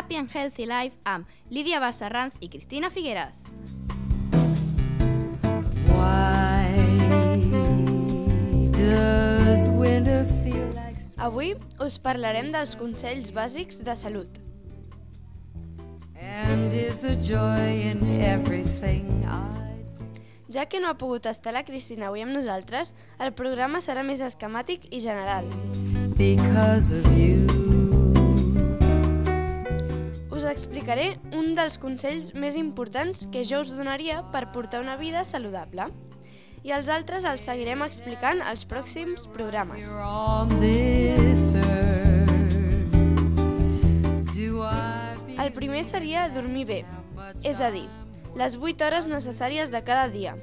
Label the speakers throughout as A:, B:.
A: Happy and Healthy Life amb Lídia Bassarranz i Cristina Figueres.
B: Like
C: Avui us parlarem dels consells bàsics de salut. Ja que no ha pogut estar la Cristina avui amb nosaltres, el programa serà més esquemàtic i general.
B: Because of you.
C: Us explicaré un dels consells més importants que jo us donaria per portar una vida saludable. I els altres els seguirem explicant als pròxims programes. El primer seria dormir bé, és a dir, les 8 hores necessàries de cada dia.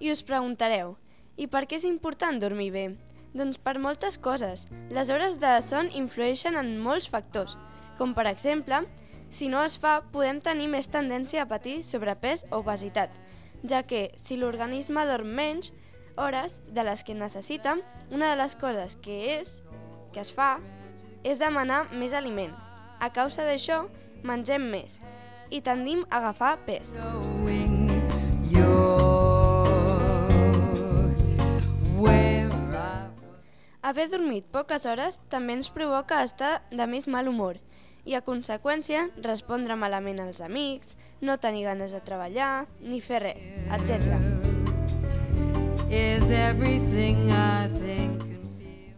C: I us preguntareu, i per què és important dormir bé? Doncs per moltes coses. Les hores de son influeixen en molts factors, com per exemple, si no es fa, podem tenir més tendència a patir sobrepès o obesitat, ja que si l'organisme dorm menys hores de les que necessita, una de les coses que és que es fa és demanar més aliment. A causa d'això, mengem més i tendim a agafar pes.
B: knowing
C: Haver dormit poques hores també ens provoca estar de més mal humor i, a conseqüència, respondre malament als amics, no tenir ganes de treballar, ni fer res, etc.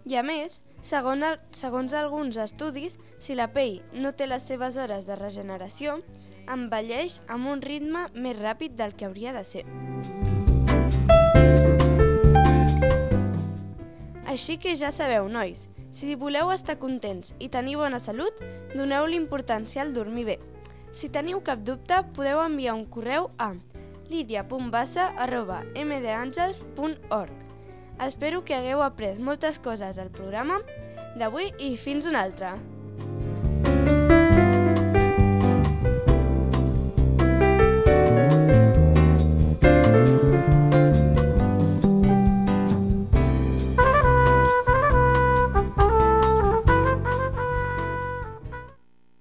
C: I a més, segons, el, segons alguns estudis, si la pell no té les seves hores de regeneració, envelleix amb un ritme més ràpid del que hauria de ser. Així que ja sabeu, nois, si voleu estar contents i tenir bona salut, doneu l'importància al dormir bé. Si teniu cap dubte, podeu enviar un correu a lidia.bassa.mdangels.org Espero que hagueu après moltes coses al programa d'avui i fins una altra.